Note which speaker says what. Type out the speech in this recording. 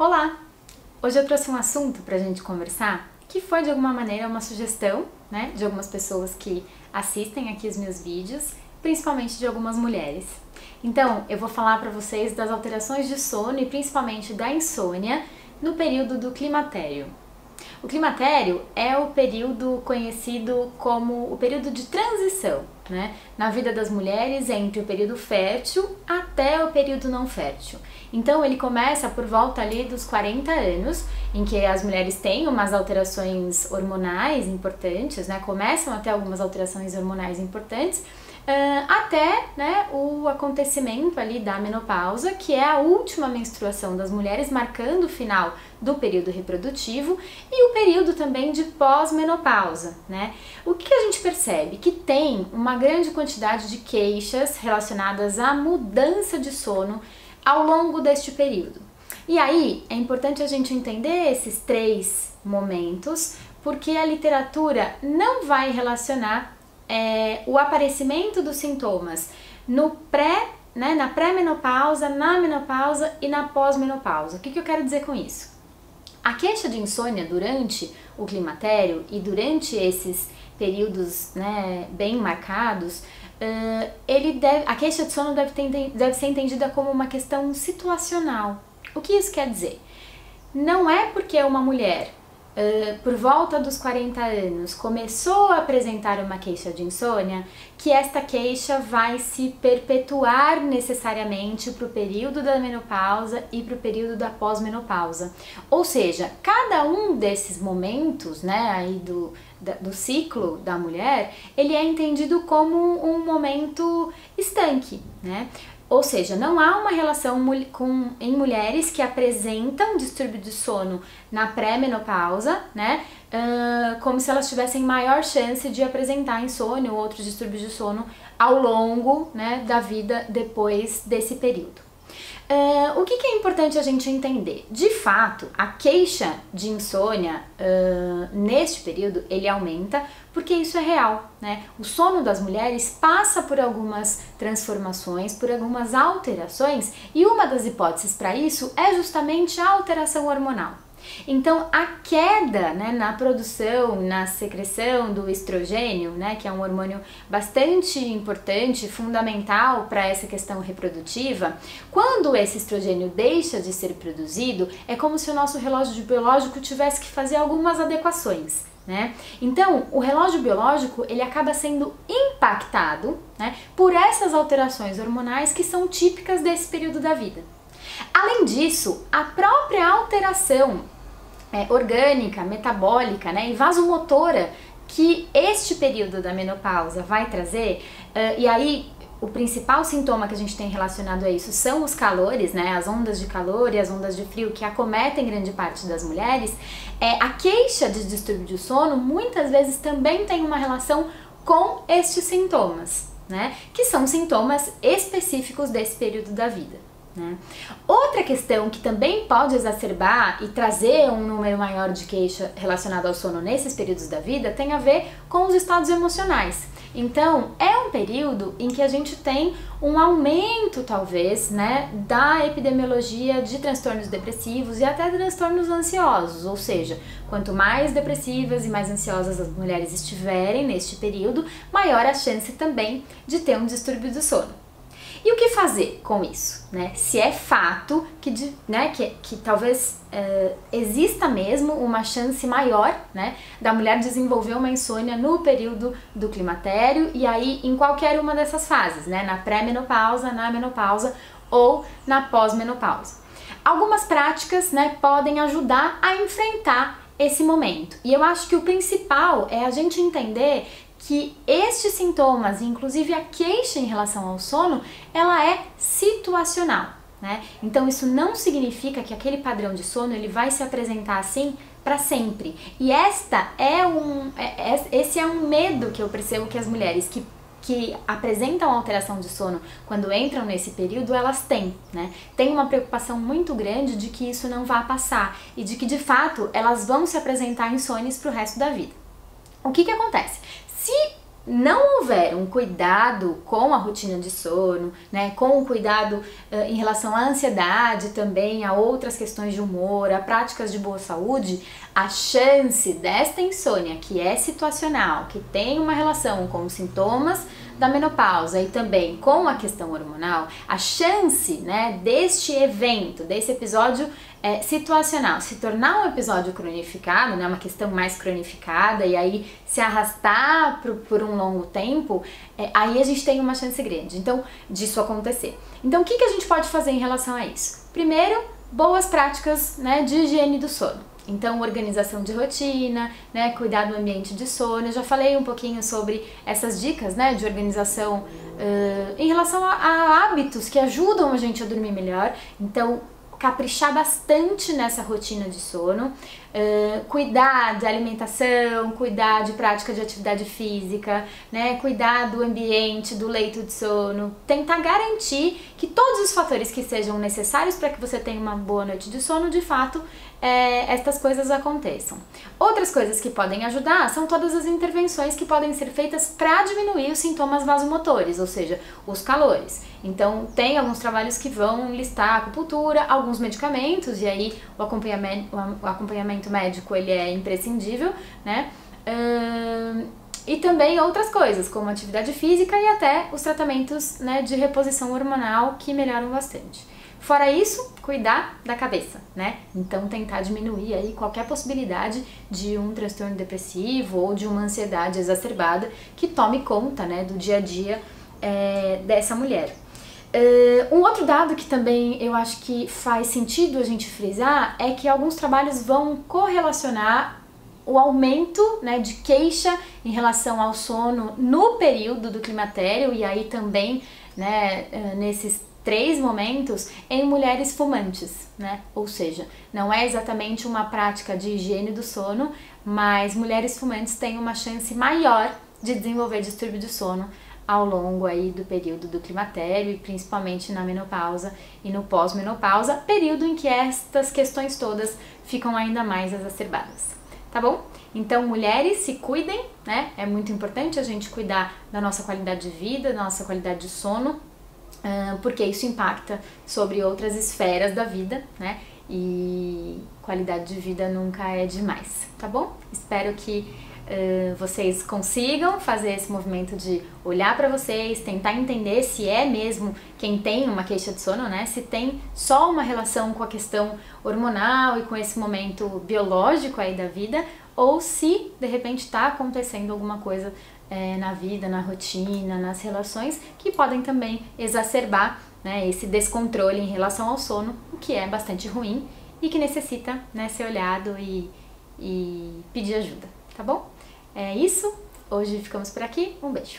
Speaker 1: Olá! Hoje eu trouxe um assunto para a gente conversar que foi de alguma maneira uma sugestão né, de algumas pessoas que assistem aqui os meus vídeos, principalmente de algumas mulheres. Então, eu vou falar para vocês das alterações de sono e principalmente da insônia no período do climatério. O climatério é o período conhecido como o período de transição, né, na vida das mulheres entre o período fértil até o período não fértil. Então ele começa por volta ali dos 40 anos, em que as mulheres têm umas alterações hormonais importantes, né, começam a ter algumas alterações hormonais importantes, até né, o acontecimento ali da menopausa, que é a última menstruação das mulheres, marcando o final do período reprodutivo e o período também de pós-menopausa. Né? O que a gente percebe? Que tem uma grande quantidade de queixas relacionadas à mudança de sono ao longo deste período. E aí é importante a gente entender esses três momentos, porque a literatura não vai relacionar é, o aparecimento dos sintomas no pré, né, na pré-menopausa, na menopausa e na pós-menopausa. O que, que eu quero dizer com isso? A queixa de insônia durante o climatério e durante esses períodos né, bem marcados, uh, ele deve, a queixa de sono deve, ter, deve ser entendida como uma questão situacional. O que isso quer dizer? Não é porque uma mulher uh, por volta dos 40 anos, começou a apresentar uma queixa de insônia, que esta queixa vai se perpetuar necessariamente para o período da menopausa e para o período da pós-menopausa. Ou seja, cada um desses momentos, né, aí do, do ciclo da mulher, ele é entendido como um momento estanque, né? Ou seja, não há uma relação com, em mulheres que apresentam distúrbio de sono na pré-menopausa, né? Uh, como se elas tivessem maior chance de apresentar insônia ou outros distúrbios de sono ao longo né, da vida depois desse período. Uh, o que, que, é importante a gente entender? De fato, a queixa de insônia uh, neste período ele aumenta porque isso é real, né? O sono das mulheres passa por algumas transformações, por algumas alterações e uma das hipóteses para isso é justamente a alteração hormonal. Então, a queda né, na produção, na secreção do estrogênio, né, que é um hormônio bastante importante, fundamental para essa questão reprodutiva, quando esse estrogênio deixa de ser produzido, é como se o nosso relógio biológico tivesse que fazer algumas adequações. Né? Então, o relógio biológico ele acaba sendo impactado né, por essas alterações hormonais que são típicas desse período da vida. Além disso, a própria alteração é, orgânica, metabólica né, e vasomotora que este período da menopausa vai trazer, uh, e aí o principal sintoma que a gente tem relacionado a isso são os calores, né, as ondas de calor e as ondas de frio que acometem grande parte das mulheres, é, a queixa de distúrbio de sono muitas vezes também tem uma relação com estes sintomas, né, que são sintomas específicos desse período da vida. Né? Outra questão que também pode exacerbar e trazer um número maior de queixa relacionado ao sono nesses períodos da vida tem a ver com os estados emocionais. Então, é um período em que a gente tem um aumento, talvez, né, da epidemiologia de transtornos depressivos e até transtornos ansiosos, ou seja, quanto mais depressivas e mais ansiosas as mulheres estiverem neste período, maior a chance também de ter um distúrbio do sono. E o que fazer com isso? Né? Se é fato que, né, que, que talvez uh, exista mesmo uma chance maior né, da mulher desenvolver uma insônia no período do climatério e aí em qualquer uma dessas fases, né, na pré-menopausa, na menopausa ou na pós-menopausa. Algumas práticas né, podem ajudar a enfrentar esse momento. E eu acho que o principal é a gente entender que estes sintomas, inclusive a queixa em relação ao sono, ela é situacional, né? Então isso não significa que aquele padrão de sono ele vai se apresentar assim para sempre. E esta é um é, é, esse é um medo que eu percebo que as mulheres que que apresentam alteração de sono quando entram nesse período, elas têm, né? Tem uma preocupação muito grande de que isso não vá passar e de que de fato elas vão se apresentar insônias para o resto da vida. O que que acontece? Se não houver um cuidado com a rotina de sono, né, com o um cuidado uh, em relação à ansiedade também, a outras questões de humor, a práticas de boa saúde, a chance desta insônia que é situacional, que tem uma relação com os sintomas da menopausa e também com a questão hormonal, a chance né, deste evento, desse episódio é, situacional se tornar um episódio cronificado, né, uma questão mais cronificada e aí se arrastar por, por um longo tempo, é, aí a gente tem uma chance grande então disso acontecer. Então o que, que a gente pode fazer em relação a isso? Primeiro, boas práticas né, de higiene do sono. Então, organização de rotina, né, cuidar do ambiente de sono. Eu já falei um pouquinho sobre essas dicas, né, de organização uh, em relação a, a hábitos que ajudam a gente a dormir melhor. Então, caprichar bastante nessa rotina de sono, uh, cuidar de alimentação, cuidar de prática de atividade física, né, cuidar do ambiente, do leito de sono, tentar garantir que todos os fatores que sejam necessários para que você tenha uma boa noite de sono, de fato, é, estas coisas aconteçam. Outras coisas que podem ajudar são todas as intervenções que podem ser feitas para diminuir os sintomas vasomotores, ou seja, os calores. Então, tem alguns trabalhos que vão listar acupuntura, alguns medicamentos, e aí o acompanhamento, o acompanhamento médico ele é imprescindível, né? Uh, e também outras coisas, como atividade física e até os tratamentos né, de reposição hormonal que melhoram bastante. Fora isso, cuidar da cabeça, né? Então tentar diminuir aí qualquer possibilidade de um transtorno depressivo ou de uma ansiedade exacerbada que tome conta, né, do dia a dia é, dessa mulher. Uh, um outro dado que também eu acho que faz sentido a gente frisar é que alguns trabalhos vão correlacionar o aumento né, de queixa em relação ao sono no período do climatério e aí também né, nesses três momentos em mulheres fumantes, né? Ou seja, não é exatamente uma prática de higiene do sono, mas mulheres fumantes têm uma chance maior de desenvolver distúrbio de sono ao longo aí do período do climatério e principalmente na menopausa e no pós-menopausa, período em que estas questões todas ficam ainda mais exacerbadas. Tá bom? Então, mulheres, se cuidem, né? É muito importante a gente cuidar da nossa qualidade de vida, da nossa qualidade de sono, porque isso impacta sobre outras esferas da vida, né? E qualidade de vida nunca é demais, tá bom? Espero que uh, vocês consigam fazer esse movimento de olhar para vocês, tentar entender se é mesmo quem tem uma queixa de sono, né? Se tem só uma relação com a questão hormonal e com esse momento biológico aí da vida, ou se de repente está acontecendo alguma coisa é, na vida, na rotina, nas relações, que podem também exacerbar né, esse descontrole em relação ao sono, o que é bastante ruim e que necessita né, ser olhado e, e pedir ajuda, tá bom? É isso, hoje ficamos por aqui, um beijo!